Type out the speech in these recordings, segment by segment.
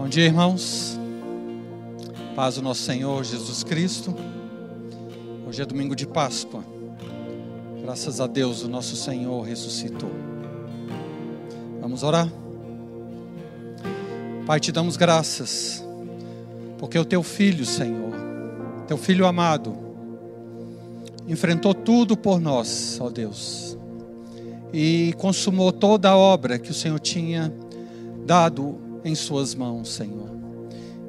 Bom dia, irmãos. Paz do nosso Senhor Jesus Cristo. Hoje é domingo de Páscoa. Graças a Deus, o nosso Senhor ressuscitou. Vamos orar? Pai, te damos graças, porque o teu filho, Senhor, teu filho amado, enfrentou tudo por nós, ó Deus, e consumou toda a obra que o Senhor tinha dado em Suas mãos, Senhor.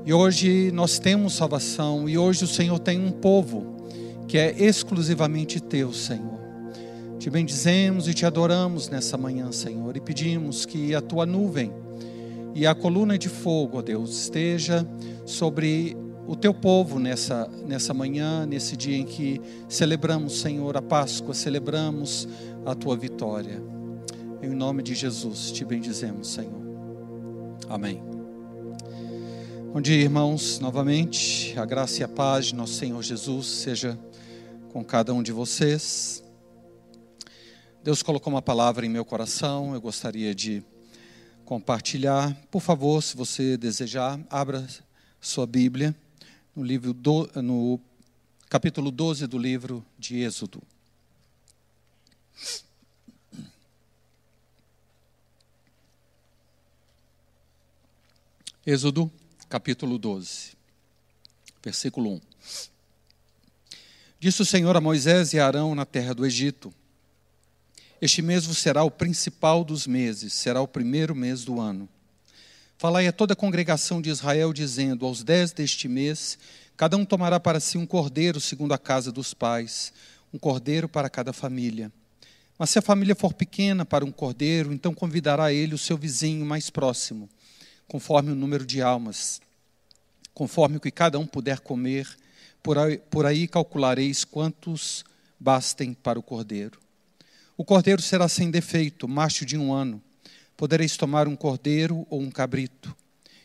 E hoje nós temos salvação, e hoje o Senhor tem um povo que é exclusivamente teu, Senhor. Te bendizemos e te adoramos nessa manhã, Senhor, e pedimos que a tua nuvem e a coluna de fogo, ó Deus, esteja sobre o teu povo nessa, nessa manhã, nesse dia em que celebramos, Senhor, a Páscoa, celebramos a tua vitória. Em nome de Jesus te bendizemos, Senhor. Amém. Bom dia, irmãos, novamente. A graça e a paz de nosso Senhor Jesus seja com cada um de vocês. Deus colocou uma palavra em meu coração, eu gostaria de compartilhar. Por favor, se você desejar, abra sua Bíblia no livro do, no capítulo 12 do livro de Êxodo. Êxodo, capítulo 12, versículo 1. Disse o Senhor a Moisés e a Arão na terra do Egito: Este mês será o principal dos meses, será o primeiro mês do ano. Falai a toda a congregação de Israel, dizendo: Aos dez deste mês, cada um tomará para si um cordeiro, segundo a casa dos pais, um cordeiro para cada família. Mas se a família for pequena para um cordeiro, então convidará ele o seu vizinho mais próximo conforme o número de almas, conforme o que cada um puder comer, por aí, por aí calculareis quantos bastem para o cordeiro. O cordeiro será sem defeito, macho de um ano. Podereis tomar um cordeiro ou um cabrito,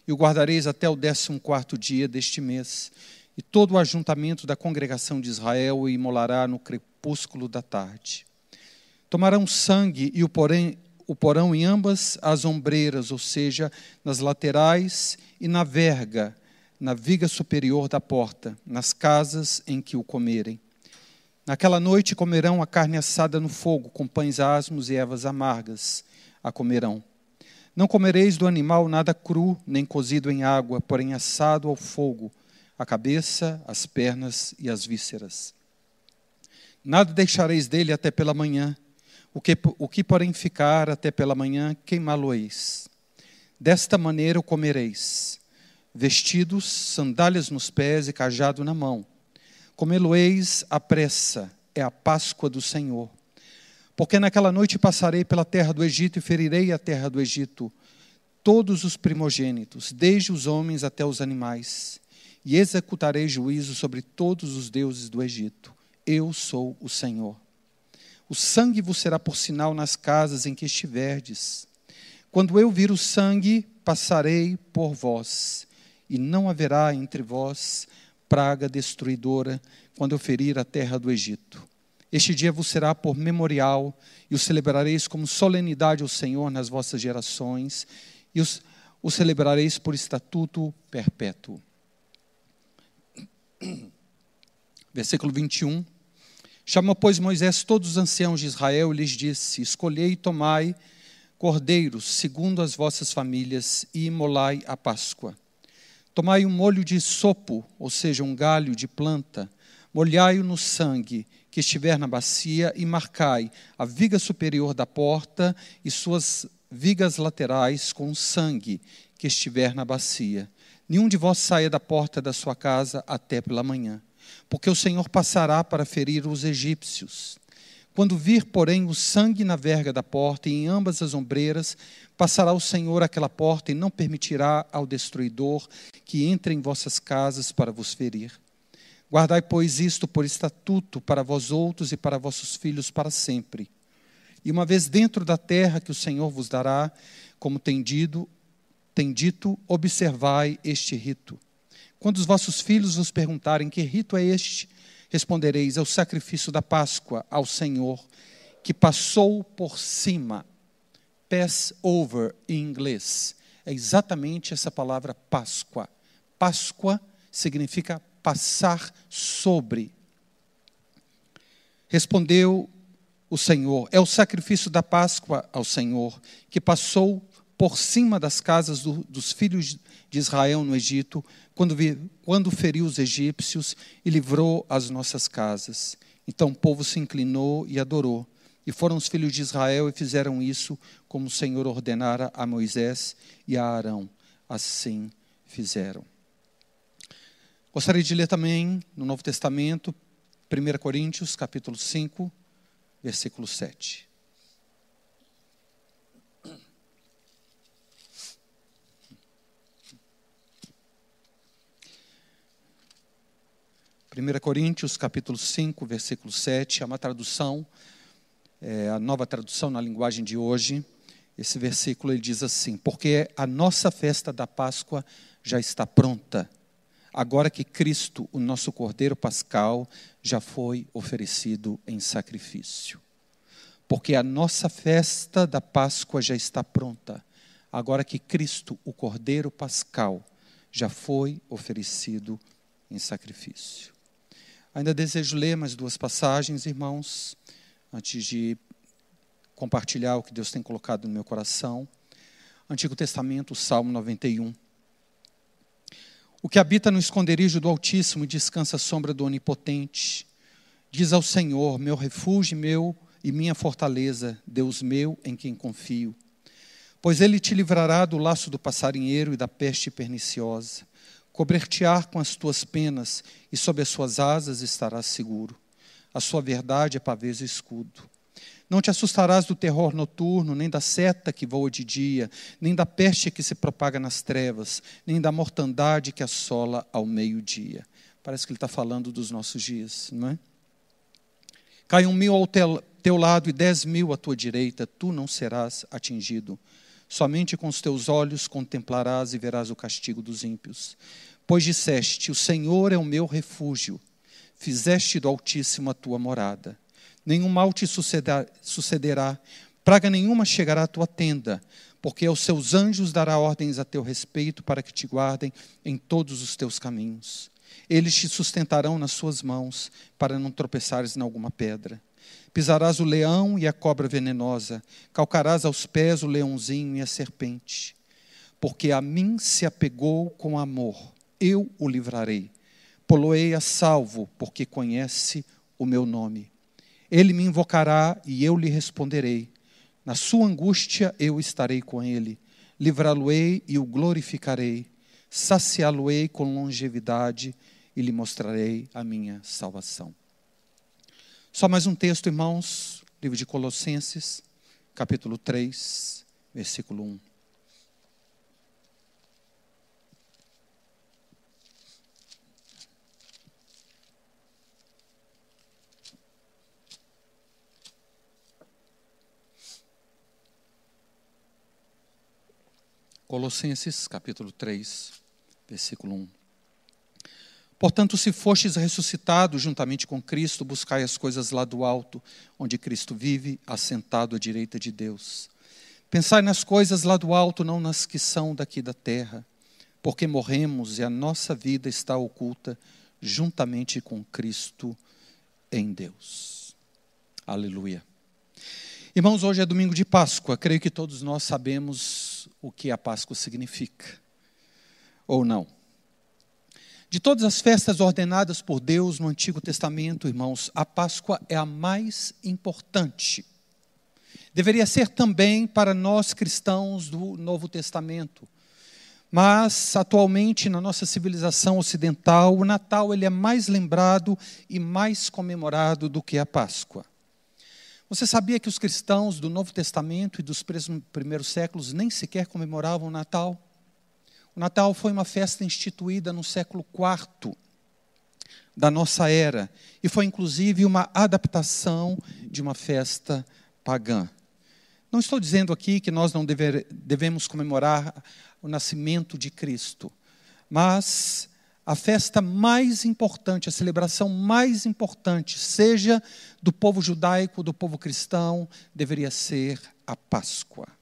e o guardareis até o décimo quarto dia deste mês. E todo o ajuntamento da congregação de Israel o imolará no crepúsculo da tarde. Tomarão sangue e o porém o porão em ambas as ombreiras, ou seja, nas laterais e na verga, na viga superior da porta, nas casas em que o comerem. Naquela noite comerão a carne assada no fogo, com pães asmos e ervas amargas a comerão. Não comereis do animal nada cru, nem cozido em água, porém assado ao fogo, a cabeça, as pernas e as vísceras. Nada deixareis dele até pela manhã, o que, o que porém ficar até pela manhã, queimá-lo-eis. Desta maneira o comereis, vestidos, sandálias nos pés e cajado na mão. Comê-lo-eis à pressa, é a Páscoa do Senhor. Porque naquela noite passarei pela terra do Egito e ferirei a terra do Egito, todos os primogênitos, desde os homens até os animais, e executarei juízo sobre todos os deuses do Egito. Eu sou o Senhor. O sangue vos será por sinal nas casas em que estiverdes. Quando eu vir o sangue, passarei por vós, e não haverá entre vós praga destruidora quando eu ferir a terra do Egito. Este dia vos será por memorial, e o celebrareis como solenidade ao Senhor nas vossas gerações, e os, o celebrareis por estatuto perpétuo. Versículo 21. Chamou, pois, Moisés todos os anciãos de Israel e lhes disse: Escolhei e tomai cordeiros, segundo as vossas famílias, e imolai a Páscoa. Tomai um molho de sopo, ou seja, um galho de planta, molhai-o no sangue que estiver na bacia, e marcai a viga superior da porta e suas vigas laterais com o sangue que estiver na bacia. Nenhum de vós saia da porta da sua casa até pela manhã porque o Senhor passará para ferir os egípcios. Quando vir, porém, o sangue na verga da porta e em ambas as ombreiras, passará o Senhor aquela porta e não permitirá ao destruidor que entre em vossas casas para vos ferir. Guardai, pois, isto por estatuto para vós outros e para vossos filhos para sempre. E uma vez dentro da terra que o Senhor vos dará, como tem dito, tem dito observai este rito. Quando os vossos filhos vos perguntarem que rito é este, respondereis: é o sacrifício da Páscoa ao Senhor, que passou por cima. Pass over em inglês. é exatamente essa palavra Páscoa. Páscoa significa passar sobre. Respondeu o Senhor: É o sacrifício da Páscoa ao Senhor, que passou por cima das casas do, dos filhos de Israel no Egito, quando, vi, quando feriu os egípcios e livrou as nossas casas. Então o povo se inclinou e adorou. E foram os filhos de Israel e fizeram isso como o Senhor ordenara a Moisés e a Arão. Assim fizeram. Gostaria de ler também no Novo Testamento, 1 Coríntios, capítulo 5, versículo 7. Primeira Coríntios, capítulo 5, versículo 7, é uma tradução, é a nova tradução na linguagem de hoje. Esse versículo ele diz assim: Porque a nossa festa da Páscoa já está pronta agora que Cristo, o nosso Cordeiro Pascal, já foi oferecido em sacrifício. Porque a nossa festa da Páscoa já está pronta, agora que Cristo, o Cordeiro Pascal, já foi oferecido em sacrifício. Ainda desejo ler mais duas passagens, irmãos, antes de compartilhar o que Deus tem colocado no meu coração. Antigo Testamento, Salmo 91. O que habita no esconderijo do Altíssimo e descansa à sombra do Onipotente, diz ao Senhor, meu refúgio meu e minha fortaleza, Deus meu em quem confio. Pois ele te livrará do laço do passarinheiro e da peste perniciosa. Cobrir-te-á com as tuas penas, e sob as suas asas estarás seguro. A sua verdade é pavês e escudo. Não te assustarás do terror noturno, nem da seta que voa de dia, nem da peste que se propaga nas trevas, nem da mortandade que assola ao meio-dia. Parece que ele está falando dos nossos dias, não é? Cai um mil ao teu lado e dez mil à tua direita, tu não serás atingido. Somente com os teus olhos contemplarás e verás o castigo dos ímpios. Pois disseste: O Senhor é o meu refúgio, fizeste do Altíssimo a tua morada nenhum mal te sucederá, praga nenhuma chegará à tua tenda, porque aos seus anjos dará ordens a teu respeito para que te guardem em todos os teus caminhos. Eles te sustentarão nas suas mãos, para não tropeçares em alguma pedra. Pisarás o leão e a cobra venenosa, calcarás aos pés o leãozinho e a serpente. Porque a mim se apegou com amor, eu o livrarei. Poloei a salvo, porque conhece o meu nome. Ele me invocará e eu lhe responderei. Na sua angústia eu estarei com ele. Livrá-lo-ei e o glorificarei. Saciá-lo-ei com longevidade e lhe mostrarei a minha salvação. Só mais um texto, irmãos. Livro de Colossenses, capítulo 3, versículo 1. Colossenses capítulo 3, versículo 1. Portanto, se fostes ressuscitados juntamente com Cristo, buscai as coisas lá do alto, onde Cristo vive, assentado à direita de Deus. Pensai nas coisas lá do alto, não nas que são daqui da terra, porque morremos e a nossa vida está oculta juntamente com Cristo em Deus. Aleluia. Irmãos, hoje é domingo de Páscoa, creio que todos nós sabemos o que a Páscoa significa, ou não. De todas as festas ordenadas por Deus no Antigo Testamento, irmãos, a Páscoa é a mais importante. Deveria ser também para nós cristãos do Novo Testamento. Mas atualmente na nossa civilização ocidental, o Natal ele é mais lembrado e mais comemorado do que a Páscoa. Você sabia que os cristãos do Novo Testamento e dos primeiros séculos nem sequer comemoravam o Natal? O Natal foi uma festa instituída no século IV da nossa era e foi inclusive uma adaptação de uma festa pagã. Não estou dizendo aqui que nós não dever, devemos comemorar o nascimento de Cristo, mas a festa mais importante, a celebração mais importante, seja do povo judaico, do povo cristão, deveria ser a Páscoa.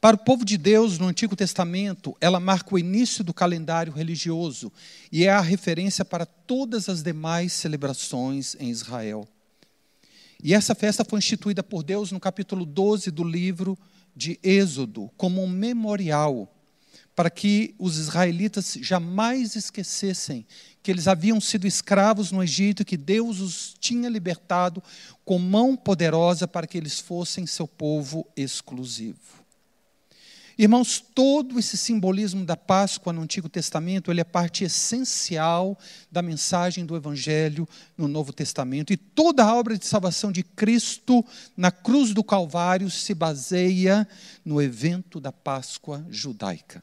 Para o povo de Deus, no Antigo Testamento, ela marca o início do calendário religioso e é a referência para todas as demais celebrações em Israel. E essa festa foi instituída por Deus no capítulo 12 do livro de Êxodo, como um memorial, para que os israelitas jamais esquecessem que eles haviam sido escravos no Egito, que Deus os tinha libertado com mão poderosa para que eles fossem seu povo exclusivo. Irmãos, todo esse simbolismo da Páscoa no Antigo Testamento, ele é parte essencial da mensagem do Evangelho no Novo Testamento. E toda a obra de salvação de Cristo na cruz do Calvário se baseia no evento da Páscoa judaica.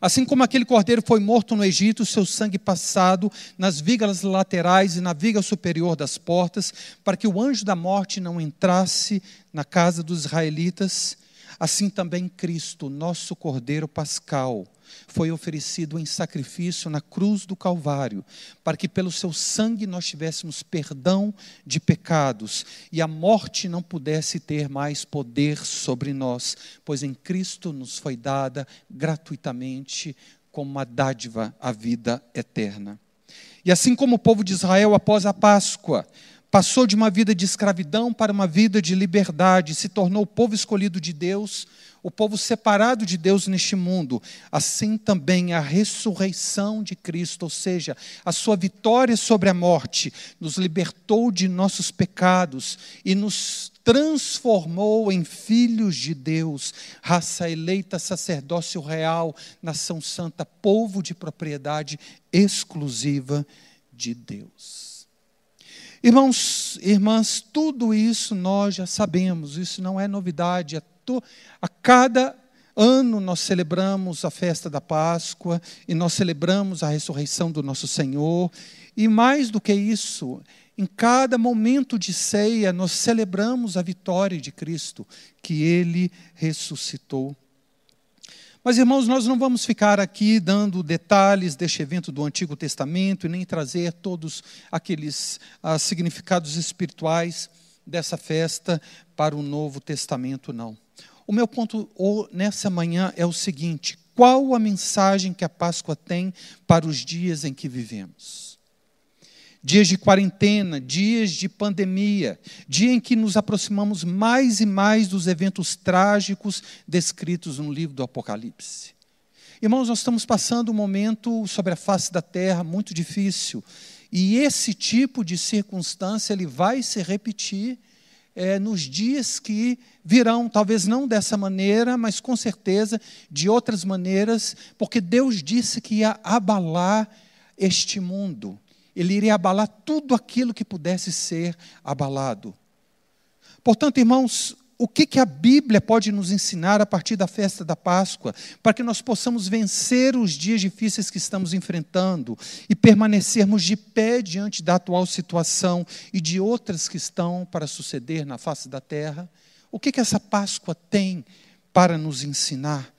Assim como aquele cordeiro foi morto no Egito, seu sangue passado nas vigas laterais e na viga superior das portas, para que o anjo da morte não entrasse na casa dos israelitas, Assim também Cristo, nosso Cordeiro Pascal, foi oferecido em sacrifício na cruz do Calvário, para que pelo seu sangue nós tivéssemos perdão de pecados e a morte não pudesse ter mais poder sobre nós, pois em Cristo nos foi dada gratuitamente como uma dádiva a vida eterna. E assim como o povo de Israel após a Páscoa, passou de uma vida de escravidão para uma vida de liberdade, se tornou o povo escolhido de Deus, o povo separado de Deus neste mundo. Assim também a ressurreição de Cristo, ou seja, a sua vitória sobre a morte, nos libertou de nossos pecados e nos transformou em filhos de Deus, raça eleita, sacerdócio real, nação santa, povo de propriedade exclusiva de Deus. Irmãos, irmãs, tudo isso nós já sabemos, isso não é novidade. A, to, a cada ano nós celebramos a festa da Páscoa e nós celebramos a ressurreição do nosso Senhor. E mais do que isso, em cada momento de ceia, nós celebramos a vitória de Cristo, que Ele ressuscitou. Mas, irmãos, nós não vamos ficar aqui dando detalhes deste evento do Antigo Testamento e nem trazer todos aqueles ah, significados espirituais dessa festa para o Novo Testamento, não. O meu ponto nessa manhã é o seguinte: qual a mensagem que a Páscoa tem para os dias em que vivemos? Dias de quarentena, dias de pandemia, dia em que nos aproximamos mais e mais dos eventos trágicos descritos no livro do Apocalipse. Irmãos, nós estamos passando um momento sobre a face da terra muito difícil, e esse tipo de circunstância ele vai se repetir é, nos dias que virão, talvez não dessa maneira, mas com certeza de outras maneiras, porque Deus disse que ia abalar este mundo ele iria abalar tudo aquilo que pudesse ser abalado. Portanto, irmãos, o que, que a Bíblia pode nos ensinar a partir da festa da Páscoa, para que nós possamos vencer os dias difíceis que estamos enfrentando e permanecermos de pé diante da atual situação e de outras que estão para suceder na face da terra? O que, que essa Páscoa tem para nos ensinar?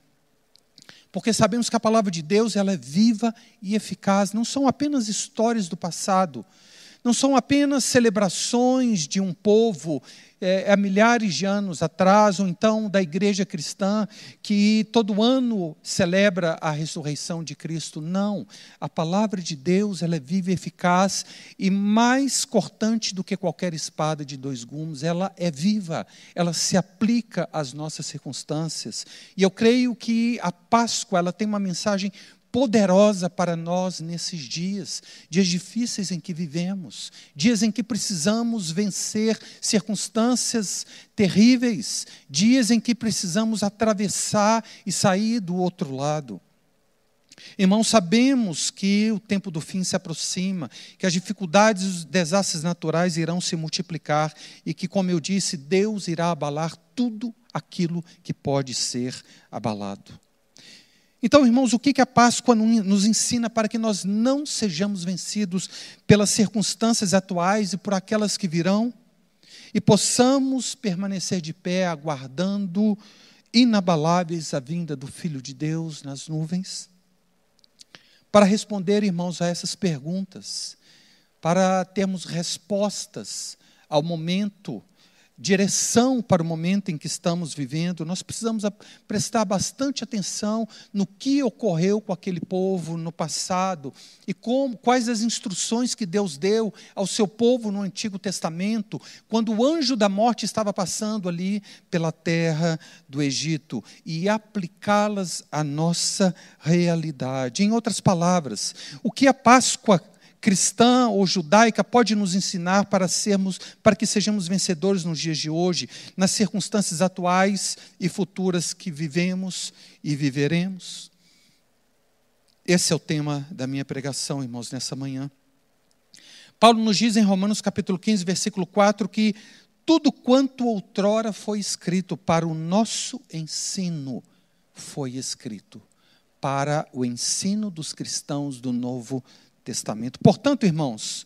Porque sabemos que a palavra de Deus ela é viva e eficaz, não são apenas histórias do passado, não são apenas celebrações de um povo é, há milhares de anos atrás, ou então da igreja cristã, que todo ano celebra a ressurreição de Cristo. Não. A palavra de Deus ela é viva e eficaz e mais cortante do que qualquer espada de dois gumes. Ela é viva, ela se aplica às nossas circunstâncias. E eu creio que a Páscoa ela tem uma mensagem poderosa para nós nesses dias, dias difíceis em que vivemos, dias em que precisamos vencer circunstâncias terríveis, dias em que precisamos atravessar e sair do outro lado. Irmãos, sabemos que o tempo do fim se aproxima, que as dificuldades e os desastres naturais irão se multiplicar e que, como eu disse, Deus irá abalar tudo aquilo que pode ser abalado. Então, irmãos, o que a Páscoa nos ensina para que nós não sejamos vencidos pelas circunstâncias atuais e por aquelas que virão e possamos permanecer de pé aguardando inabaláveis a vinda do Filho de Deus nas nuvens? Para responder, irmãos, a essas perguntas, para termos respostas ao momento direção para o momento em que estamos vivendo, nós precisamos prestar bastante atenção no que ocorreu com aquele povo no passado e como, quais as instruções que Deus deu ao seu povo no Antigo Testamento, quando o anjo da morte estava passando ali pela terra do Egito, e aplicá-las à nossa realidade. Em outras palavras, o que a Páscoa cristã ou judaica pode nos ensinar para sermos, para que sejamos vencedores nos dias de hoje, nas circunstâncias atuais e futuras que vivemos e viveremos? Esse é o tema da minha pregação, irmãos, nessa manhã. Paulo nos diz em Romanos capítulo 15, versículo 4 que tudo quanto outrora foi escrito para o nosso ensino foi escrito para o ensino dos cristãos do Novo Testamento. Portanto, irmãos,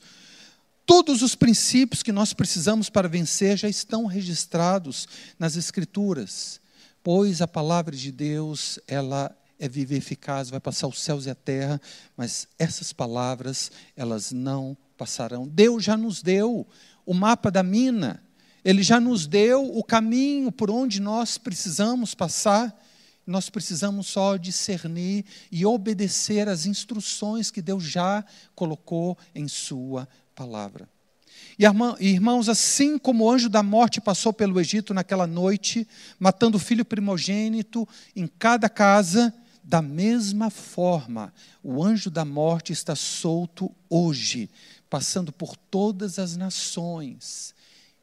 todos os princípios que nós precisamos para vencer já estão registrados nas Escrituras, pois a palavra de Deus, ela é viva e eficaz, vai passar os céus e a terra, mas essas palavras, elas não passarão. Deus já nos deu o mapa da mina, Ele já nos deu o caminho por onde nós precisamos passar. Nós precisamos só discernir e obedecer às instruções que Deus já colocou em Sua palavra. E irmãos, assim como o anjo da morte passou pelo Egito naquela noite, matando o filho primogênito em cada casa, da mesma forma, o anjo da morte está solto hoje, passando por todas as nações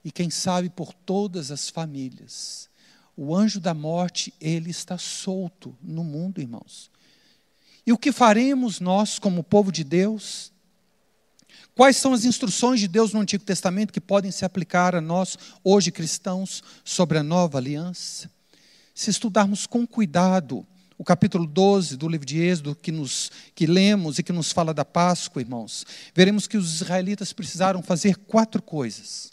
e, quem sabe, por todas as famílias. O anjo da morte, ele está solto no mundo, irmãos. E o que faremos nós, como povo de Deus? Quais são as instruções de Deus no Antigo Testamento que podem se aplicar a nós, hoje cristãos, sobre a nova aliança? Se estudarmos com cuidado o capítulo 12 do livro de Êxodo, que, nos, que lemos e que nos fala da Páscoa, irmãos, veremos que os israelitas precisaram fazer quatro coisas.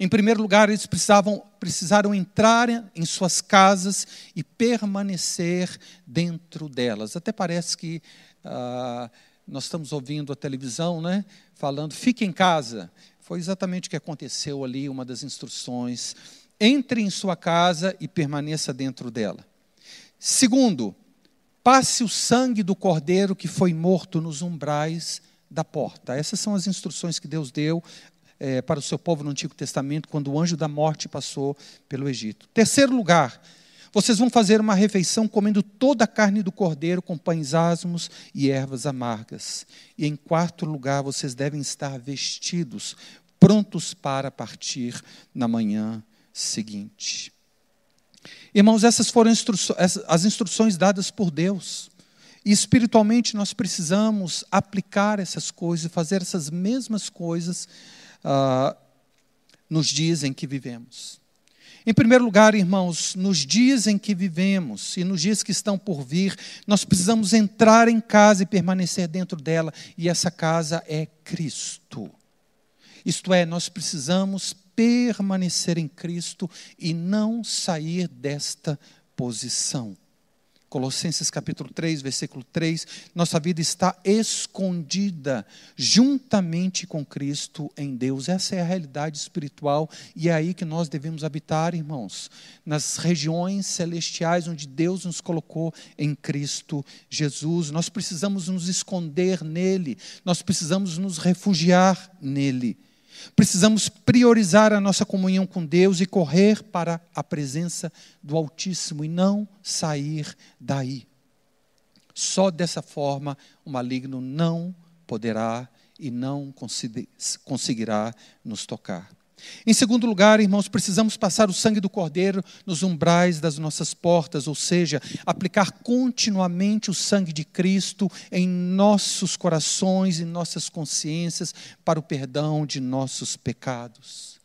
Em primeiro lugar, eles precisavam, precisaram entrar em suas casas e permanecer dentro delas. Até parece que ah, nós estamos ouvindo a televisão, né, falando, fique em casa. Foi exatamente o que aconteceu ali, uma das instruções. Entre em sua casa e permaneça dentro dela. Segundo, passe o sangue do cordeiro que foi morto nos umbrais da porta. Essas são as instruções que Deus deu é, para o seu povo no Antigo Testamento, quando o anjo da morte passou pelo Egito. Terceiro lugar, vocês vão fazer uma refeição comendo toda a carne do cordeiro com pães asmos e ervas amargas. E em quarto lugar, vocês devem estar vestidos, prontos para partir na manhã seguinte. Irmãos, essas foram as instruções dadas por Deus. E espiritualmente nós precisamos aplicar essas coisas fazer essas mesmas coisas uh, nos dias em que vivemos. Em primeiro lugar, irmãos, nos dias em que vivemos e nos dias que estão por vir, nós precisamos entrar em casa e permanecer dentro dela, e essa casa é Cristo. Isto é, nós precisamos permanecer em Cristo e não sair desta posição. Colossenses capítulo 3, versículo 3, nossa vida está escondida juntamente com Cristo em Deus. Essa é a realidade espiritual e é aí que nós devemos habitar, irmãos, nas regiões celestiais onde Deus nos colocou em Cristo Jesus. Nós precisamos nos esconder nele, nós precisamos nos refugiar nele. Precisamos priorizar a nossa comunhão com Deus e correr para a presença do Altíssimo e não sair daí. Só dessa forma o maligno não poderá e não conseguirá nos tocar. Em segundo lugar, irmãos, precisamos passar o sangue do Cordeiro nos umbrais das nossas portas, ou seja, aplicar continuamente o sangue de Cristo em nossos corações e nossas consciências para o perdão de nossos pecados.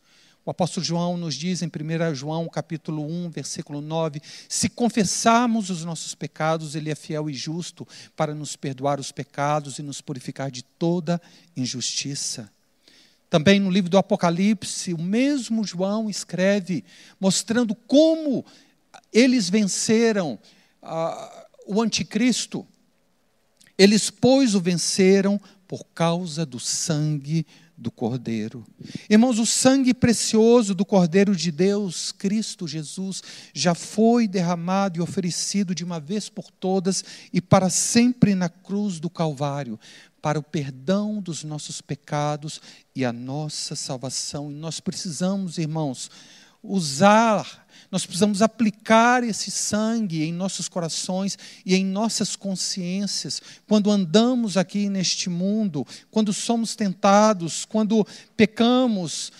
O apóstolo João nos diz em 1 João capítulo 1, versículo 9, se confessarmos os nossos pecados, ele é fiel e justo para nos perdoar os pecados e nos purificar de toda injustiça. Também no livro do Apocalipse, o mesmo João escreve, mostrando como eles venceram uh, o anticristo. Eles, pois, o venceram por causa do sangue do Cordeiro. Irmãos, o sangue precioso do Cordeiro de Deus, Cristo Jesus, já foi derramado e oferecido de uma vez por todas e para sempre na cruz do Calvário, para o perdão dos nossos pecados e a nossa salvação. E nós precisamos, irmãos, usar nós precisamos aplicar esse sangue em nossos corações e em nossas consciências, quando andamos aqui neste mundo, quando somos tentados, quando pecamos.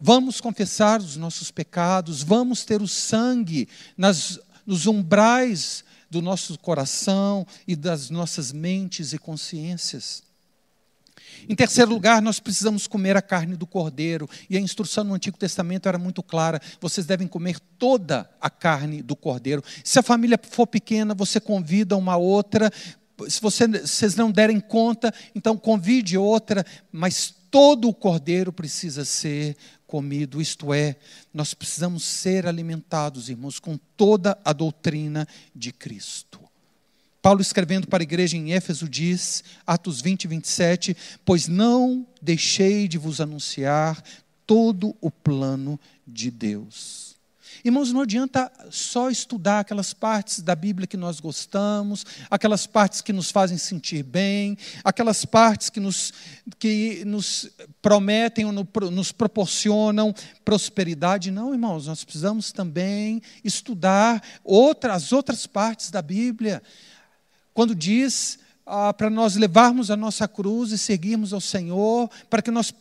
Vamos confessar os nossos pecados, vamos ter o sangue nas, nos umbrais do nosso coração e das nossas mentes e consciências. Em terceiro lugar, nós precisamos comer a carne do cordeiro. E a instrução no Antigo Testamento era muito clara: vocês devem comer toda a carne do cordeiro. Se a família for pequena, você convida uma outra. Se você, vocês não derem conta, então convide outra, mas todo o cordeiro precisa ser comido, isto é, nós precisamos ser alimentados, irmãos, com toda a doutrina de Cristo. Paulo, escrevendo para a igreja em Éfeso, diz, Atos 20, 27, Pois não deixei de vos anunciar todo o plano de Deus. Irmãos, não adianta só estudar aquelas partes da Bíblia que nós gostamos, aquelas partes que nos fazem sentir bem, aquelas partes que nos, que nos prometem ou nos proporcionam prosperidade. Não, irmãos, nós precisamos também estudar outras, as outras partes da Bíblia quando diz ah, para nós levarmos a nossa cruz e seguirmos ao Senhor, para que nós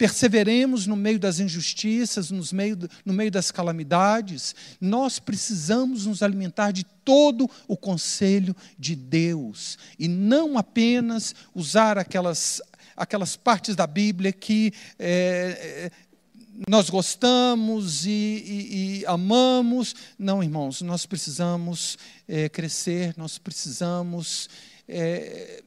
perseveremos no meio das injustiças, nos meio, no meio das calamidades, nós precisamos nos alimentar de todo o conselho de Deus e não apenas usar aquelas, aquelas partes da Bíblia que é, nós gostamos e, e, e, amamos. Não, irmãos, nós precisamos é, crescer, nós precisamos é,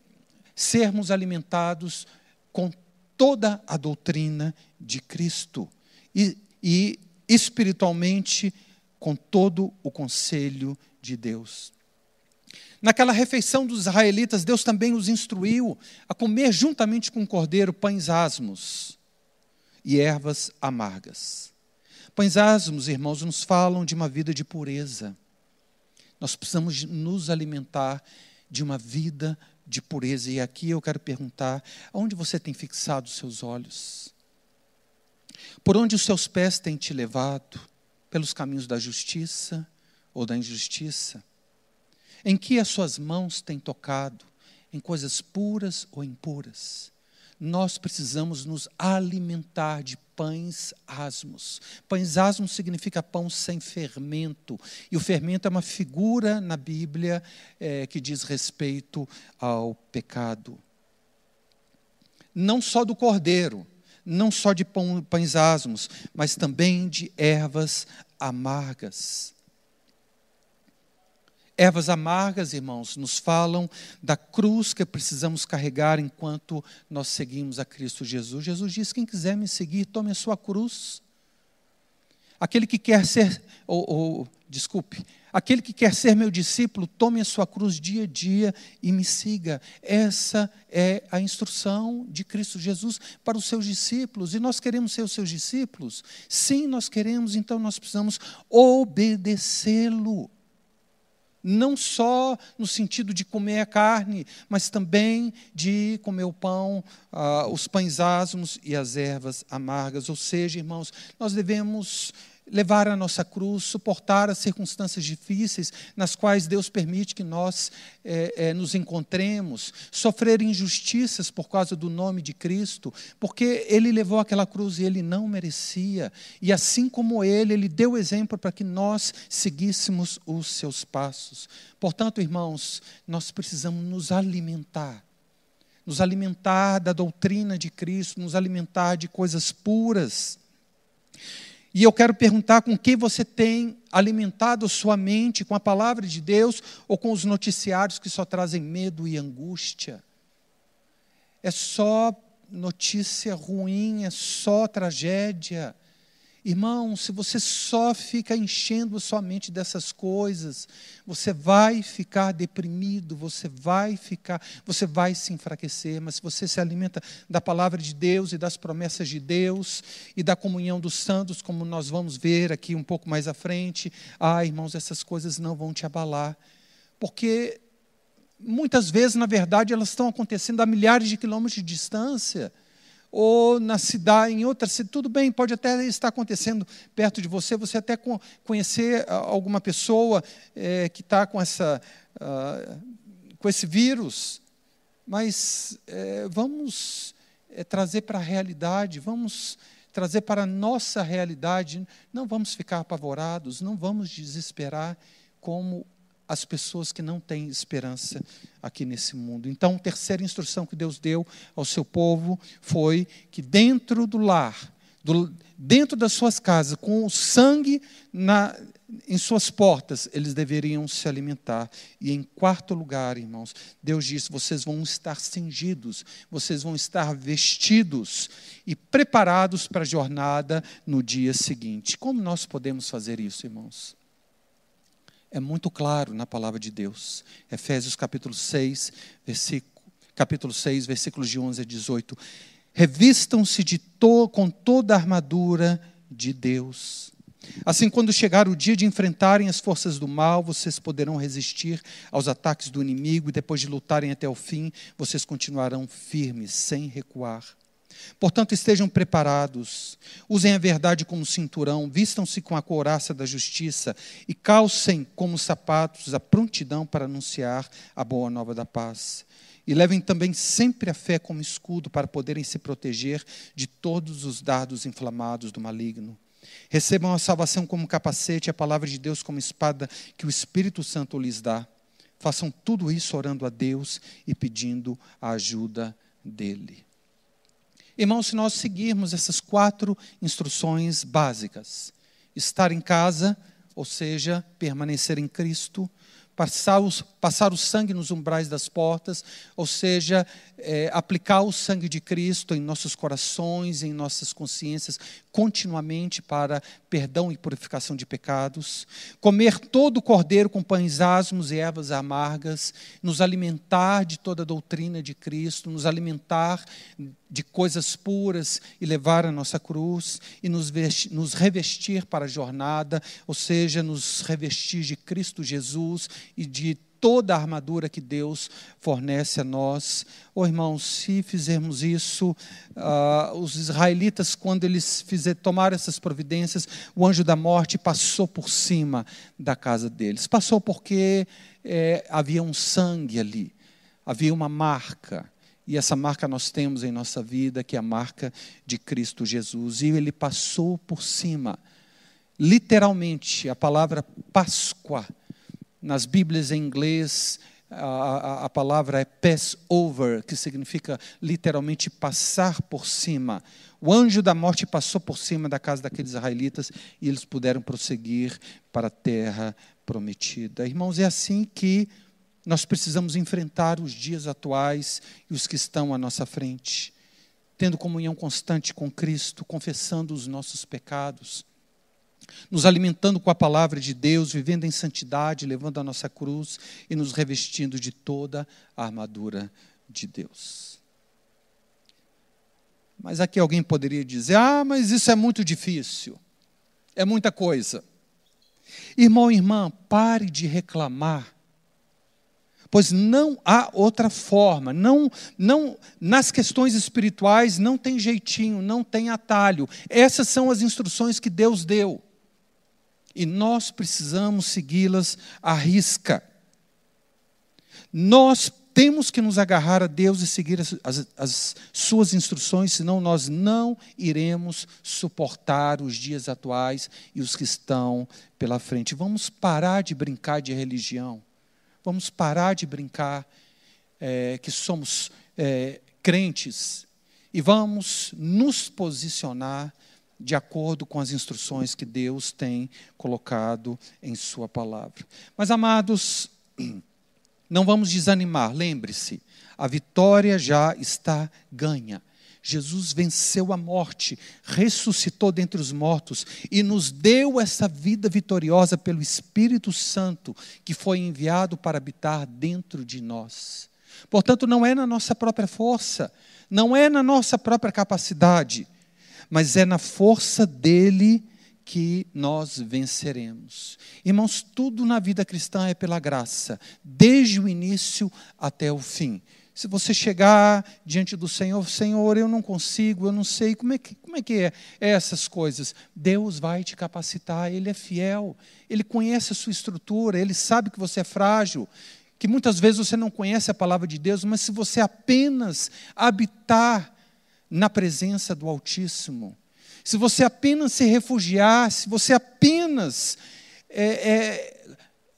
sermos alimentados com toda a doutrina de Cristo e, e espiritualmente com todo o conselho de Deus. Naquela refeição dos israelitas, Deus também os instruiu a comer juntamente com o cordeiro pães asmos e ervas amargas. Pães asmos, irmãos, nos falam de uma vida de pureza. Nós precisamos nos alimentar de uma vida de pureza. E aqui eu quero perguntar: aonde você tem fixado os seus olhos? Por onde os seus pés têm te levado? Pelos caminhos da justiça ou da injustiça? Em que as suas mãos têm tocado? Em coisas puras ou impuras? nós precisamos nos alimentar de pães asmos. Pães asmos significa pão sem fermento. E o fermento é uma figura na Bíblia é, que diz respeito ao pecado. Não só do cordeiro, não só de pães asmos, mas também de ervas amargas. Ervas amargas, irmãos, nos falam da cruz que precisamos carregar enquanto nós seguimos a Cristo Jesus. Jesus diz: quem quiser me seguir, tome a sua cruz. Aquele que quer ser, ou, ou desculpe, aquele que quer ser meu discípulo, tome a sua cruz dia a dia e me siga. Essa é a instrução de Cristo Jesus para os seus discípulos. E nós queremos ser os seus discípulos? Sim, nós queremos, então nós precisamos obedecê-lo não só no sentido de comer a carne, mas também de comer o pão, uh, os pães asmos e as ervas amargas. Ou seja, irmãos, nós devemos levar a nossa cruz, suportar as circunstâncias difíceis nas quais Deus permite que nós é, é, nos encontremos, sofrer injustiças por causa do nome de Cristo, porque Ele levou aquela cruz e Ele não merecia, e assim como Ele, Ele deu exemplo para que nós seguíssemos os seus passos. Portanto, irmãos, nós precisamos nos alimentar nos alimentar da doutrina de Cristo, nos alimentar de coisas puras. E eu quero perguntar com que você tem alimentado sua mente com a palavra de Deus ou com os noticiários que só trazem medo e angústia. É só notícia ruim, é só tragédia. Irmão, se você só fica enchendo a sua mente dessas coisas, você vai ficar deprimido, você vai ficar, você vai se enfraquecer, mas se você se alimenta da palavra de Deus e das promessas de Deus e da comunhão dos santos, como nós vamos ver aqui um pouco mais à frente, ah, irmãos, essas coisas não vão te abalar, porque muitas vezes, na verdade, elas estão acontecendo a milhares de quilômetros de distância ou na cidade, em outra cidade, tudo bem, pode até estar acontecendo perto de você, você até conhecer alguma pessoa é, que está com, essa, uh, com esse vírus, mas é, vamos é, trazer para a realidade, vamos trazer para a nossa realidade, não vamos ficar apavorados, não vamos desesperar como as pessoas que não têm esperança aqui nesse mundo. Então, a terceira instrução que Deus deu ao seu povo foi que dentro do lar, do, dentro das suas casas, com o sangue na, em suas portas, eles deveriam se alimentar. E em quarto lugar, irmãos, Deus disse: vocês vão estar cingidos, vocês vão estar vestidos e preparados para a jornada no dia seguinte. Como nós podemos fazer isso, irmãos? É muito claro na palavra de Deus. Efésios capítulo 6, versículo, capítulo 6, versículos de 11 a 18. Revistam-se de to, com toda a armadura de Deus. Assim, quando chegar o dia de enfrentarem as forças do mal, vocês poderão resistir aos ataques do inimigo e depois de lutarem até o fim, vocês continuarão firmes, sem recuar. Portanto, estejam preparados, usem a verdade como cinturão, vistam-se com a couraça da justiça e calcem como sapatos a prontidão para anunciar a boa nova da paz. E levem também sempre a fé como escudo para poderem se proteger de todos os dardos inflamados do maligno. Recebam a salvação como capacete, a palavra de Deus como espada que o Espírito Santo lhes dá. Façam tudo isso orando a Deus e pedindo a ajuda dele. Irmãos, se nós seguirmos essas quatro instruções básicas, estar em casa, ou seja, permanecer em Cristo, passar, os, passar o sangue nos umbrais das portas, ou seja, é, aplicar o sangue de Cristo em nossos corações, em nossas consciências, continuamente para perdão e purificação de pecados, comer todo o cordeiro com pães asmos e ervas amargas, nos alimentar de toda a doutrina de Cristo, nos alimentar de coisas puras e levar a nossa cruz e nos, vestir, nos revestir para a jornada, ou seja, nos revestir de Cristo Jesus e de toda a armadura que Deus fornece a nós. Oh, irmãos, se fizermos isso, uh, os israelitas, quando eles fizer, tomaram essas providências, o anjo da morte passou por cima da casa deles. Passou porque é, havia um sangue ali, havia uma marca. E essa marca nós temos em nossa vida, que é a marca de Cristo Jesus. E ele passou por cima. Literalmente, a palavra Páscoa nas Bíblias em inglês, a, a, a, palavra é Passover, que significa literalmente passar por cima. O anjo da morte passou por cima da casa daqueles israelitas e eles puderam prosseguir para a terra prometida. Irmãos, é assim que nós precisamos enfrentar os dias atuais e os que estão à nossa frente, tendo comunhão constante com Cristo, confessando os nossos pecados nos alimentando com a palavra de Deus, vivendo em santidade, levando a nossa cruz e nos revestindo de toda a armadura de Deus. Mas aqui alguém poderia dizer: ah, mas isso é muito difícil, é muita coisa. Irmão e irmã, pare de reclamar, pois não há outra forma, não, não nas questões espirituais não tem jeitinho, não tem atalho. Essas são as instruções que Deus deu e nós precisamos segui-las à risca. Nós temos que nos agarrar a Deus e seguir as, as, as, suas instruções, senão nós não iremos suportar os dias atuais e os que estão pela frente. Vamos parar de brincar de religião. Vamos parar de brincar é, que somos é, crentes e vamos nos posicionar de acordo com as instruções que Deus tem colocado em Sua palavra. Mas, amados, não vamos desanimar, lembre-se, a vitória já está ganha. Jesus venceu a morte, ressuscitou dentre os mortos e nos deu essa vida vitoriosa pelo Espírito Santo que foi enviado para habitar dentro de nós. Portanto, não é na nossa própria força, não é na nossa própria capacidade, mas é na força dele que nós venceremos. Irmãos, tudo na vida cristã é pela graça, desde o início até o fim. Se você chegar diante do Senhor, Senhor, eu não consigo, eu não sei, como é que, como é, que é, é essas coisas? Deus vai te capacitar, Ele é fiel, Ele conhece a sua estrutura, Ele sabe que você é frágil, que muitas vezes você não conhece a palavra de Deus, mas se você apenas habitar na presença do Altíssimo, se você apenas se refugiar, se você apenas é,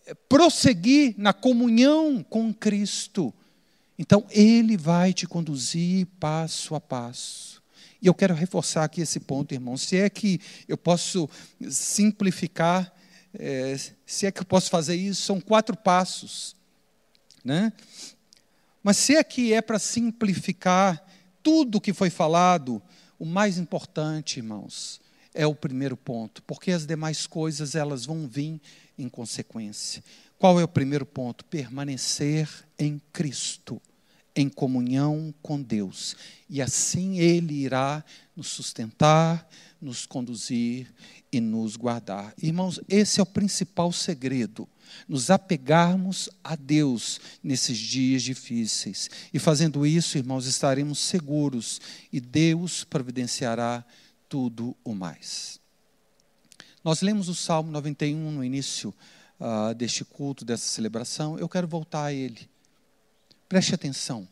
é, prosseguir na comunhão com Cristo, então Ele vai te conduzir passo a passo. E eu quero reforçar aqui esse ponto, irmão. Se é que eu posso simplificar, é, se é que eu posso fazer isso, são quatro passos. Né? Mas se é que é para simplificar tudo o que foi falado, o mais importante, irmãos, é o primeiro ponto, porque as demais coisas elas vão vir em consequência. Qual é o primeiro ponto? Permanecer em Cristo, em comunhão com Deus. E assim Ele irá nos sustentar, nos conduzir e nos guardar. Irmãos, esse é o principal segredo nos apegarmos a Deus nesses dias difíceis. E fazendo isso, irmãos, estaremos seguros e Deus providenciará tudo o mais. Nós lemos o Salmo 91 no início uh, deste culto, dessa celebração. Eu quero voltar a ele. Preste atenção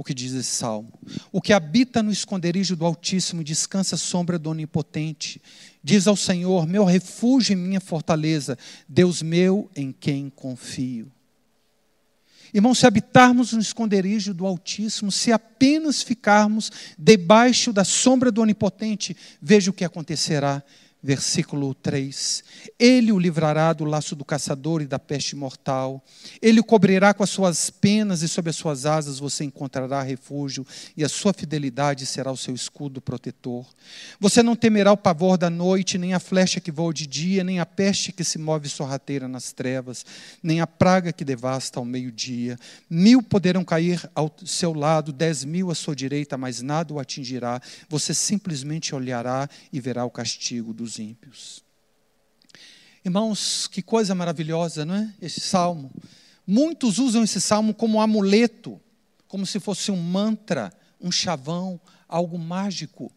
o que diz esse salmo. O que habita no esconderijo do Altíssimo descansa à sombra do Onipotente. Diz ao Senhor: Meu refúgio e minha fortaleza, Deus meu em quem confio. Irmão, se habitarmos no esconderijo do Altíssimo, se apenas ficarmos debaixo da sombra do Onipotente, veja o que acontecerá versículo 3. Ele o livrará do laço do caçador e da peste mortal. Ele o cobrirá com as suas penas e sob as suas asas você encontrará refúgio e a sua fidelidade será o seu escudo protetor. Você não temerá o pavor da noite, nem a flecha que voa de dia, nem a peste que se move sorrateira nas trevas, nem a praga que devasta ao meio-dia. Mil poderão cair ao seu lado, dez mil à sua direita, mas nada o atingirá. Você simplesmente olhará e verá o castigo dos dos ímpios. Irmãos, que coisa maravilhosa, não é? Esse salmo. Muitos usam esse salmo como amuleto, como se fosse um mantra, um chavão, algo mágico.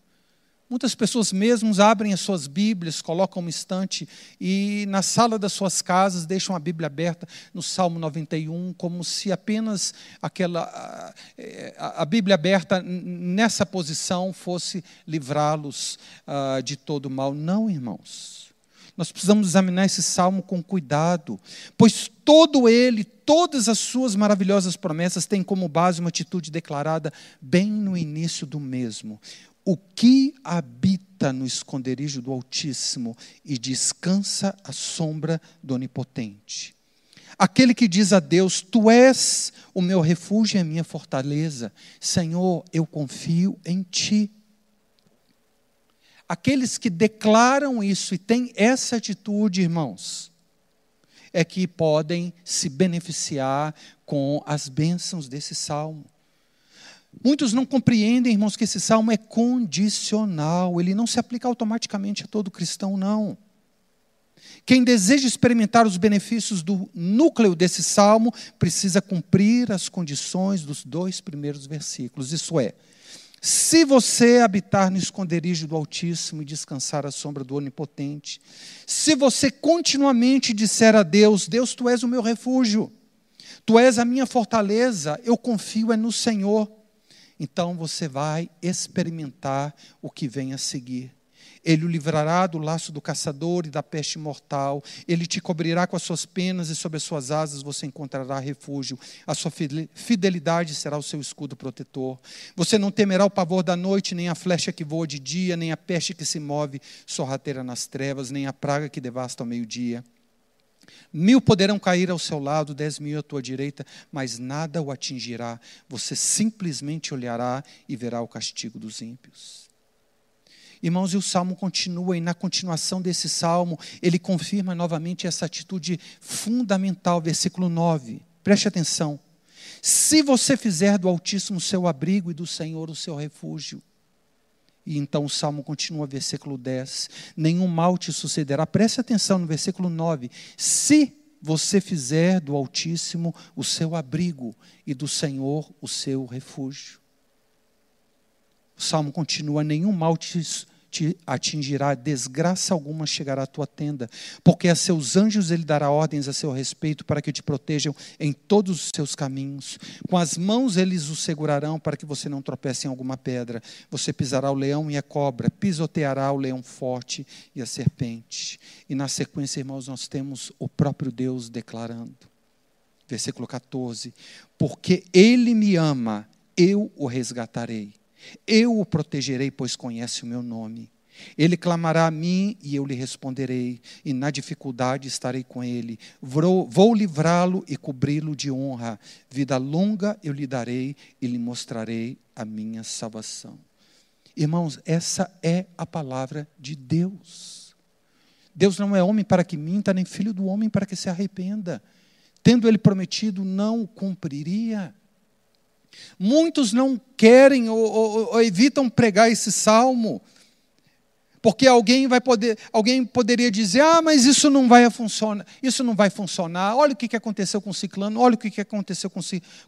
Muitas pessoas mesmo abrem as suas Bíblias, colocam uma estante e na sala das suas casas deixam a Bíblia aberta no Salmo 91, como se apenas aquela a, é, a Bíblia aberta nessa posição fosse livrá-los uh, de todo mal. Não, irmãos. Nós precisamos examinar esse salmo com cuidado, pois todo ele, todas as suas maravilhosas promessas têm como base uma atitude declarada bem no início do mesmo. O que habita no esconderijo do Altíssimo e descansa à sombra do Onipotente? Aquele que diz a Deus: Tu és o meu refúgio e a minha fortaleza, Senhor, eu confio em Ti. Aqueles que declaram isso e têm essa atitude, irmãos, é que podem se beneficiar com as bênçãos desse salmo. Muitos não compreendem, irmãos, que esse salmo é condicional, ele não se aplica automaticamente a todo cristão, não. Quem deseja experimentar os benefícios do núcleo desse salmo precisa cumprir as condições dos dois primeiros versículos. Isso é, se você habitar no esconderijo do Altíssimo e descansar à sombra do Onipotente, se você continuamente disser a Deus: Deus, tu és o meu refúgio, tu és a minha fortaleza, eu confio é no Senhor então você vai experimentar o que vem a seguir. Ele o livrará do laço do caçador e da peste mortal. Ele te cobrirá com as suas penas e sob as suas asas você encontrará refúgio. A sua fidelidade será o seu escudo protetor. Você não temerá o pavor da noite, nem a flecha que voa de dia, nem a peste que se move sorrateira nas trevas, nem a praga que devasta ao meio-dia. Mil poderão cair ao seu lado, dez mil à tua direita, mas nada o atingirá. Você simplesmente olhará e verá o castigo dos ímpios. Irmãos, e o salmo continua, e na continuação desse salmo, ele confirma novamente essa atitude fundamental, versículo 9. Preste atenção. Se você fizer do Altíssimo seu abrigo e do Senhor o seu refúgio. E então o salmo continua, versículo 10: Nenhum mal te sucederá. Preste atenção no versículo 9. Se você fizer do Altíssimo o seu abrigo e do Senhor o seu refúgio. O salmo continua: Nenhum mal te te atingirá, desgraça alguma chegará à tua tenda, porque a seus anjos ele dará ordens a seu respeito para que te protejam em todos os seus caminhos. Com as mãos eles o segurarão para que você não tropece em alguma pedra. Você pisará o leão e a cobra, pisoteará o leão forte e a serpente. E na sequência, irmãos, nós temos o próprio Deus declarando. Versículo 14: Porque ele me ama, eu o resgatarei eu o protegerei, pois conhece o meu nome. Ele clamará a mim e eu lhe responderei, e na dificuldade estarei com ele. Vou, livrá-lo e cobri-lo de honra. Vida longa eu lhe darei e lhe mostrarei a minha salvação. Irmãos, essa é a palavra de Deus. Deus não é homem para que minta, nem filho do homem para que se arrependa. Tendo ele prometido, não o cumpriria. Muitos não querem ou, ou, ou, evitam pregar esse salmo, porque alguém vai poder, alguém poderia dizer: "Ah, mas isso não vai funcionar, isso não vai funcionar. Olha o que aconteceu com ciclano, olha o que aconteceu com,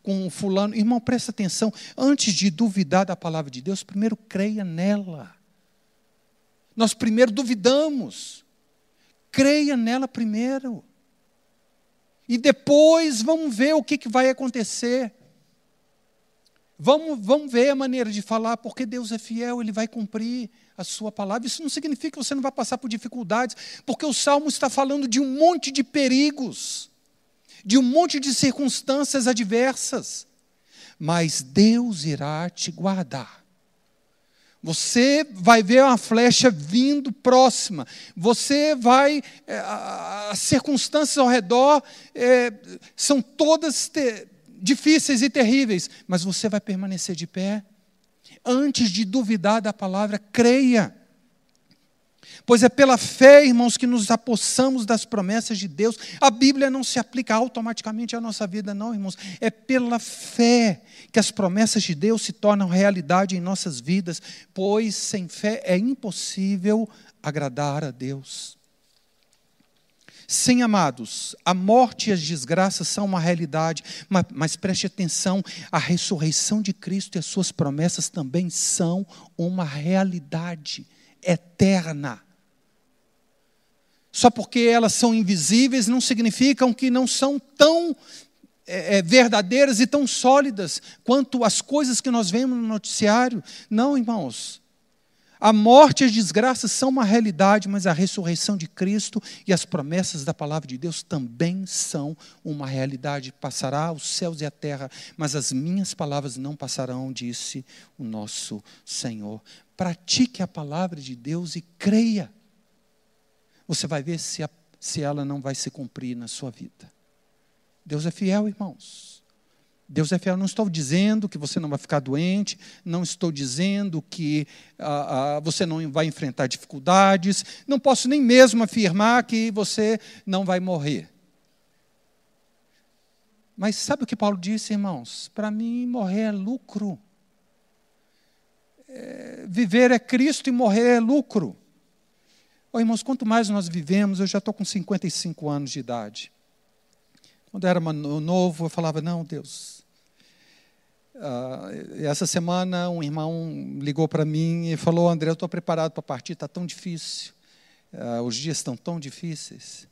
com o fulano". Irmão, presta atenção, antes de duvidar da palavra de Deus, primeiro creia nela. Nós primeiro duvidamos. Creia nela primeiro. E depois vamos ver o que, que vai acontecer. Vamos, vamos ver a maneira de falar, porque Deus é fiel, Ele vai cumprir a sua palavra. Isso não significa que você não vai passar por dificuldades, porque o Salmo está falando de um monte de perigos, de um monte de circunstâncias adversas. Mas Deus irá te guardar. Você vai ver uma flecha vindo próxima. Você vai. É, as circunstâncias ao redor é, são todas difíceis e terríveis, mas você vai permanecer de pé. Antes de duvidar da palavra, creia. Pois é pela fé, irmãos, que nos apossamos das promessas de Deus. A Bíblia não se aplica automaticamente à nossa vida, não, irmãos. É pela fé que as promessas de Deus se tornam realidade em nossas vidas, pois sem fé é impossível agradar a Deus. Sim, amados, a morte e as desgraças são uma realidade, mas, mas, preste atenção: a ressurreição de Cristo e as suas promessas também são uma realidade eterna. Só porque elas são invisíveis não significam que não são tão é, é verdadeiras e tão sólidas quanto as coisas que nós vemos no noticiário. Não, irmãos. A morte e as desgraças são uma realidade, mas a ressurreição de Cristo e as promessas da palavra de Deus também são uma realidade. Passará os céus e a terra, mas as minhas palavras não passarão, disse o nosso Senhor. Pratique a palavra de Deus e creia. Você vai ver se, a, se ela não vai se cumprir na sua vida. Deus é fiel, irmãos. Deus é fiel. Não estou dizendo que você não vai ficar doente, não estou dizendo que ah, ah, você não vai enfrentar dificuldades, não posso nem mesmo afirmar que você não vai morrer. Mas sabe o que Paulo disse, irmãos? Para mim, morrer é lucro. É, viver é Cristo e morrer é lucro. Oh, irmãos, quanto mais nós vivemos, eu já estou com 55 anos de idade. Quando eu era novo, eu falava: Não, Deus, Uh, essa semana um irmão ligou para mim e falou: André, eu estou preparado para partir, está tão difícil, uh, os dias estão tão difíceis.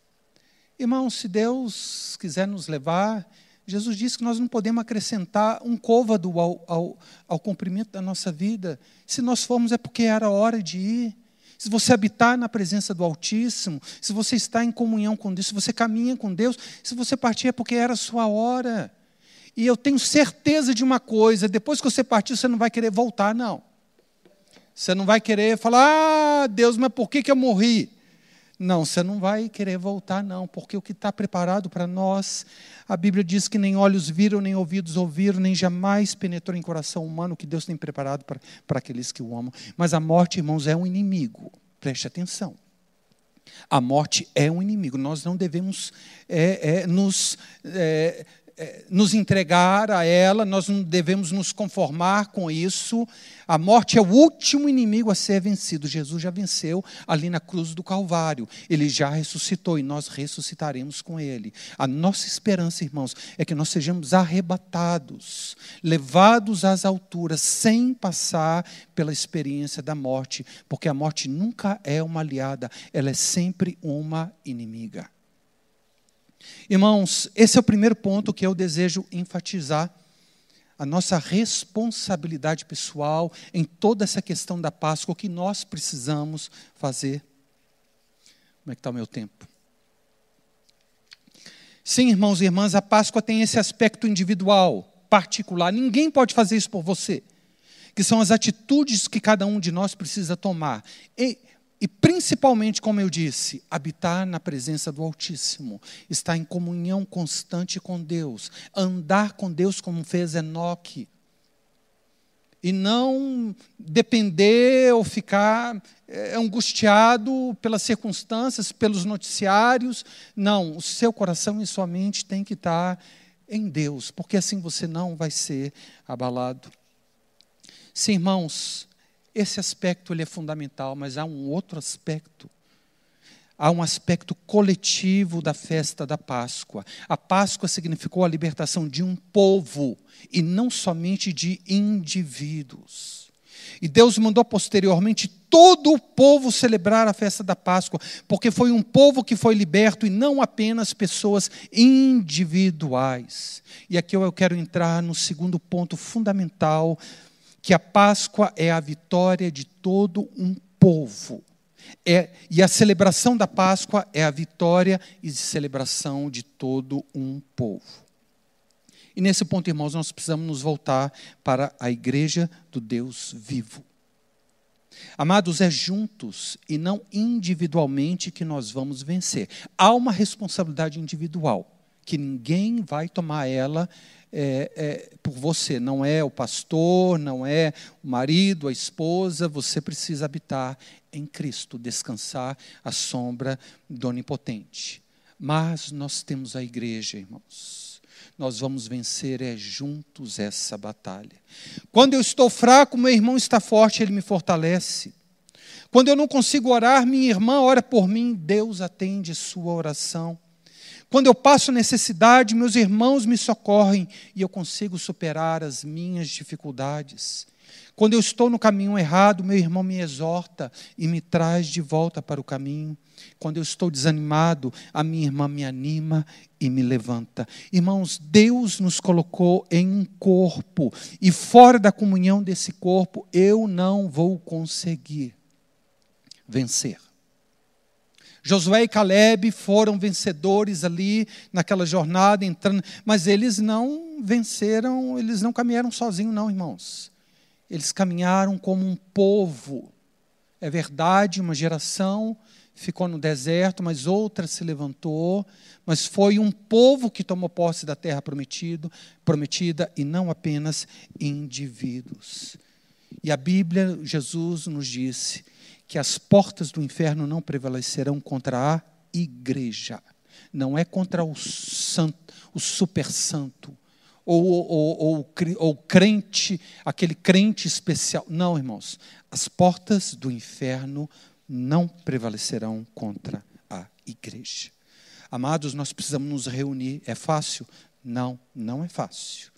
Irmão, se Deus quiser nos levar, Jesus disse que nós não podemos acrescentar um côvado ao, ao, ao cumprimento da nossa vida. Se nós formos, é porque era hora de ir. Se você habitar na presença do Altíssimo, se você está em comunhão com Deus, se você caminha com Deus, se você partir é porque era a sua hora. E eu tenho certeza de uma coisa: depois que você partir, você não vai querer voltar, não. Você não vai querer falar, ah, Deus, mas por que, que eu morri? Não, você não vai querer voltar, não, porque o que está preparado para nós, a Bíblia diz que nem olhos viram, nem ouvidos ouviram, nem jamais penetrou em coração humano o que Deus tem preparado para, para aqueles que o amam. Mas a morte, irmãos, é um inimigo, preste atenção. A morte é um inimigo, nós não devemos é, é, nos é, nos entregar a ela, nós não devemos nos conformar com isso. A morte é o último inimigo a ser vencido. Jesus já venceu ali na cruz do Calvário. Ele já ressuscitou e nós ressuscitaremos com ele. A nossa esperança, irmãos, é que nós sejamos arrebatados, levados às alturas, sem passar pela experiência da morte, porque a morte nunca é uma aliada, ela é sempre uma inimiga. Irmãos, esse é o primeiro ponto que eu desejo enfatizar. A nossa responsabilidade pessoal em toda essa questão da Páscoa, o que nós precisamos fazer. Como é que está o meu tempo? Sim, irmãos e irmãs, a Páscoa tem esse aspecto individual, particular. Ninguém pode fazer isso por você. Que são as atitudes que cada um de nós precisa tomar. E e principalmente, como eu disse, habitar na presença do Altíssimo, estar em comunhão constante com Deus, andar com Deus como fez Enoque. E não depender ou ficar é, angustiado pelas circunstâncias, pelos noticiários. Não, o seu coração e sua mente tem que estar em Deus, porque assim você não vai ser abalado. Sim, irmãos, esse aspecto ele é fundamental, mas há um outro aspecto. Há um aspecto coletivo da festa da Páscoa. A Páscoa significou a libertação de um povo e não somente de indivíduos. E Deus mandou posteriormente todo o povo celebrar a festa da Páscoa, porque foi um povo que foi liberto e não apenas pessoas individuais. E aqui eu quero entrar no segundo ponto fundamental que a Páscoa é a vitória de todo um povo. É, e a celebração da Páscoa é a vitória e celebração de todo um povo. E nesse ponto, irmãos, nós precisamos nos voltar para a igreja do Deus vivo. Amados, é juntos e não individualmente que nós vamos vencer. Há uma responsabilidade individual, que ninguém vai tomar ela é, é, por você, não é o pastor, não é o marido, a esposa, você precisa habitar em Cristo, descansar à sombra do Onipotente. Mas nós temos a igreja, irmãos. Nós vamos vencer é juntos essa batalha. Quando eu estou fraco, meu irmão está forte, ele me fortalece. Quando eu não consigo orar, minha irmã ora por mim, Deus atende sua oração. Quando eu passo necessidade, meus irmãos me socorrem e eu consigo superar as minhas dificuldades. Quando eu estou no caminho errado, meu irmão me exorta e me traz de volta para o caminho. Quando eu estou desanimado, a minha irmã me anima e me levanta. Irmãos, Deus nos colocou em um corpo e fora da comunhão desse corpo, eu não vou conseguir vencer. Josué e Caleb foram vencedores ali naquela jornada, entrando, mas eles não venceram, eles não caminharam sozinhos, não, irmãos. Eles caminharam como um povo. É verdade, uma geração ficou no deserto, mas outra se levantou, mas foi um povo que tomou posse da terra prometido, prometida e não apenas indivíduos. E a Bíblia, Jesus nos disse que as portas do inferno não prevalecerão contra a igreja. Não é contra o santo, o super santo, ou, ou, ou, ou crente, aquele crente especial. Não, irmãos. As portas do inferno não prevalecerão contra a igreja. Amados, nós precisamos nos reunir. É fácil? Não, não é fácil.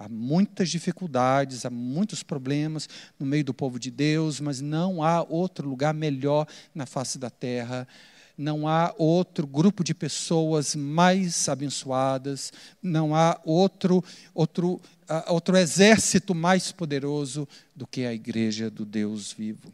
Há muitas dificuldades, há muitos problemas no meio do povo de Deus, mas não há outro lugar melhor na face da terra. Não há outro grupo de pessoas mais abençoadas, não há outro, outro, uh, outro exército mais poderoso do que a igreja do Deus vivo.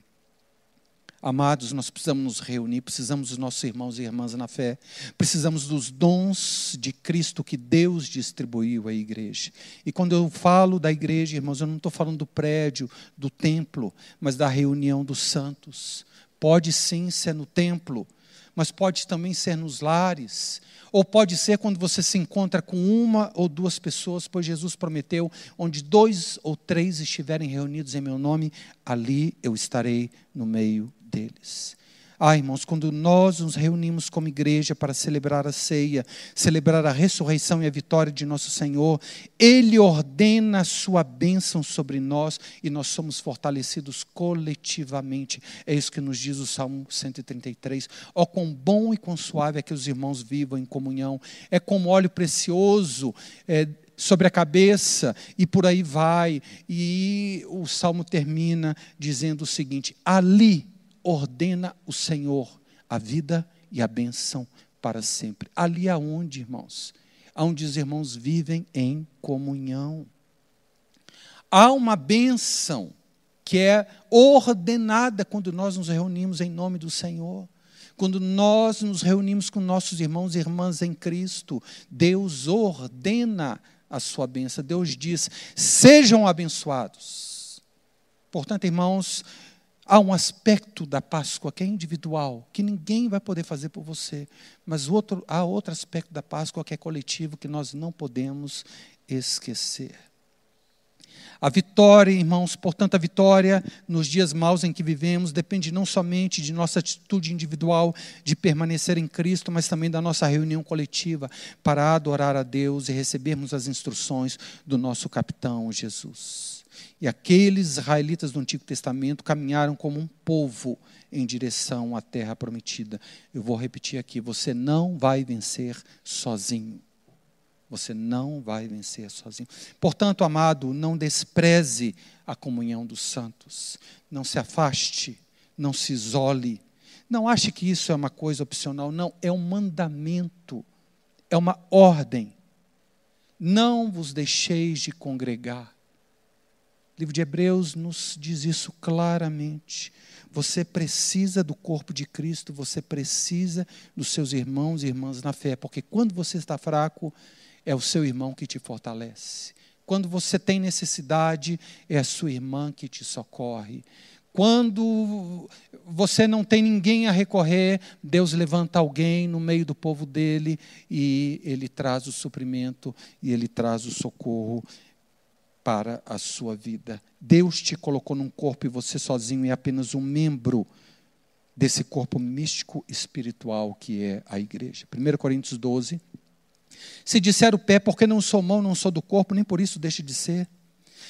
Amados, nós precisamos nos reunir, precisamos dos nossos irmãos e irmãs na fé, precisamos dos dons de Cristo que Deus distribuiu à igreja. E quando eu falo da igreja, irmãos, eu não estou falando do prédio, do templo, mas da reunião dos santos. Pode sim ser no templo, mas pode também ser nos lares, ou pode ser quando você se encontra com uma ou duas pessoas, pois Jesus prometeu: onde dois ou três estiverem reunidos em meu nome, ali eu estarei no meio deles. Ah, irmãos, quando nós nos reunimos como igreja para celebrar a ceia, celebrar a ressurreição e a vitória de nosso Senhor, Ele ordena a sua bênção sobre nós e nós somos fortalecidos coletivamente. É isso que nos diz o Salmo 133. Ó, oh, quão bom e quão suave é que os irmãos vivam em comunhão. É como óleo precioso. É, sobre a cabeça e por aí vai. E o salmo termina dizendo o seguinte: ali ordena o Senhor a vida e a bênção para sempre. Ali aonde, irmãos? Aonde os irmãos vivem em comunhão. Há uma bênção que é ordenada quando nós nos reunimos em nome do Senhor. Quando nós nos reunimos com nossos irmãos e irmãs em Cristo, Deus ordena a sua bênção. Deus diz: sejam abençoados. Portanto, irmãos, Há um aspecto da Páscoa que é individual, que ninguém vai poder fazer por você, mas outro, há outro aspecto da Páscoa que é coletivo, que nós não podemos esquecer. A vitória, irmãos, portanto, a vitória nos dias maus em que vivemos depende não somente de nossa atitude individual de permanecer em Cristo, mas também da nossa reunião coletiva para adorar a Deus e recebermos as instruções do nosso capitão Jesus. E aqueles israelitas do Antigo Testamento caminharam como um povo em direção à terra prometida. Eu vou repetir aqui: você não vai vencer sozinho. Você não vai vencer sozinho. Portanto, amado, não despreze a comunhão dos santos. Não se afaste, não se isole. Não ache que isso é uma coisa opcional. Não, é um mandamento, é uma ordem. Não vos deixeis de congregar. O livro de Hebreus nos diz isso claramente. Você precisa do corpo de Cristo, você precisa dos seus irmãos e irmãs na fé, porque quando você está fraco, é o seu irmão que te fortalece. Quando você tem necessidade, é a sua irmã que te socorre. Quando você não tem ninguém a recorrer, Deus levanta alguém no meio do povo dele e ele traz o suprimento e ele traz o socorro para a sua vida. Deus te colocou num corpo e você sozinho é apenas um membro desse corpo místico espiritual que é a igreja. 1 Coríntios 12. Se disser o pé, porque não sou mão, não sou do corpo, nem por isso deixe de ser.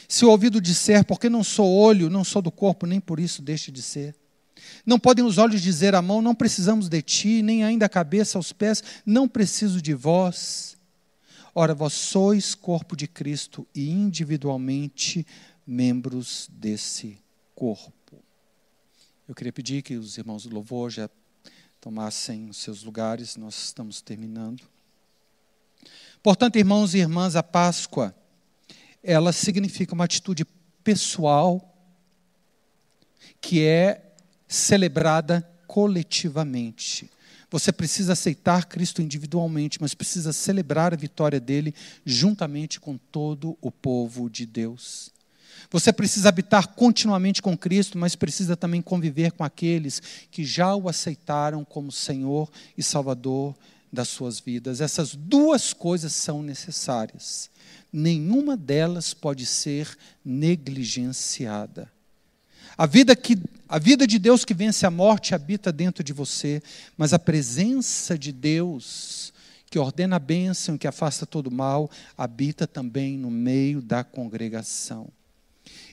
Se o ouvido disser, porque não sou olho, não sou do corpo, nem por isso deixe de ser. Não podem os olhos dizer à mão, não precisamos de ti, nem ainda a cabeça aos pés, não preciso de vós. Ora, vós sois corpo de Cristo e individualmente membros desse corpo. Eu queria pedir que os irmãos do louvor já tomassem os seus lugares, nós estamos terminando. Portanto, irmãos e irmãs, a Páscoa, ela significa uma atitude pessoal que é celebrada coletivamente. Você precisa aceitar Cristo individualmente, mas precisa celebrar a vitória dele juntamente com todo o povo de Deus. Você precisa habitar continuamente com Cristo, mas precisa também conviver com aqueles que já o aceitaram como Senhor e Salvador das suas vidas. Essas duas coisas são necessárias. Nenhuma delas pode ser negligenciada. A vida, que, a vida de Deus que vence a morte habita dentro de você, mas a presença de Deus, que ordena a bênção, que afasta todo mal, habita também no meio da congregação.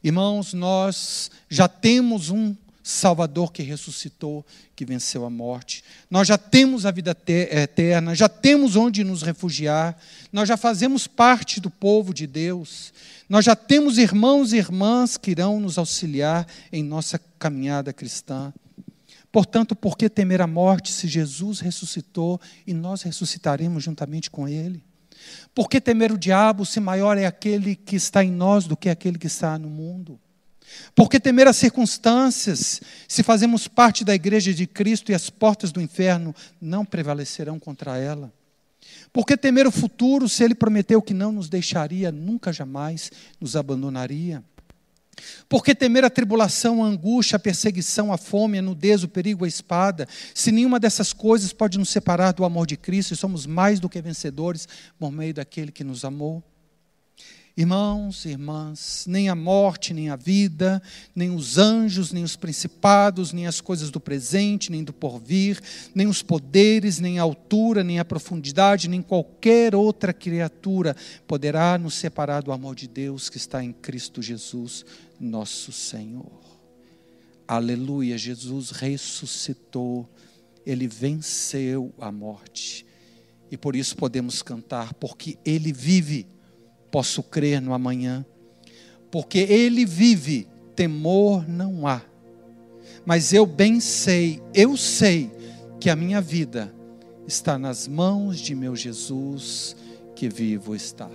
Irmãos, nós já temos um Salvador que ressuscitou, que venceu a morte. Nós já temos a vida eterna, já temos onde nos refugiar, nós já fazemos parte do povo de Deus. Nós já temos irmãos e irmãs que irão nos auxiliar em nossa caminhada cristã. Portanto, por que temer a morte se Jesus ressuscitou e nós ressuscitaremos juntamente com Ele? Por que temer o diabo se maior é aquele que está em nós do que aquele que está no mundo? Por que temer as circunstâncias, se fazemos parte da igreja de Cristo e as portas do inferno não prevalecerão contra ela? Por que temer o futuro, se Ele prometeu que não nos deixaria, nunca jamais nos abandonaria? Porque temer a tribulação, a angústia, a perseguição, a fome, a nudez, o perigo, a espada, se nenhuma dessas coisas pode nos separar do amor de Cristo e somos mais do que vencedores por meio daquele que nos amou? Irmãos e irmãs, nem a morte, nem a vida, nem os anjos, nem os principados, nem as coisas do presente, nem do porvir, nem os poderes, nem a altura, nem a profundidade, nem qualquer outra criatura poderá nos separar do amor de Deus que está em Cristo Jesus, nosso Senhor. Aleluia, Jesus ressuscitou, ele venceu a morte. E por isso podemos cantar, porque ele vive posso crer no amanhã, porque Ele vive, temor não há. Mas eu bem sei, eu sei que a minha vida está nas mãos de meu Jesus que vivo está.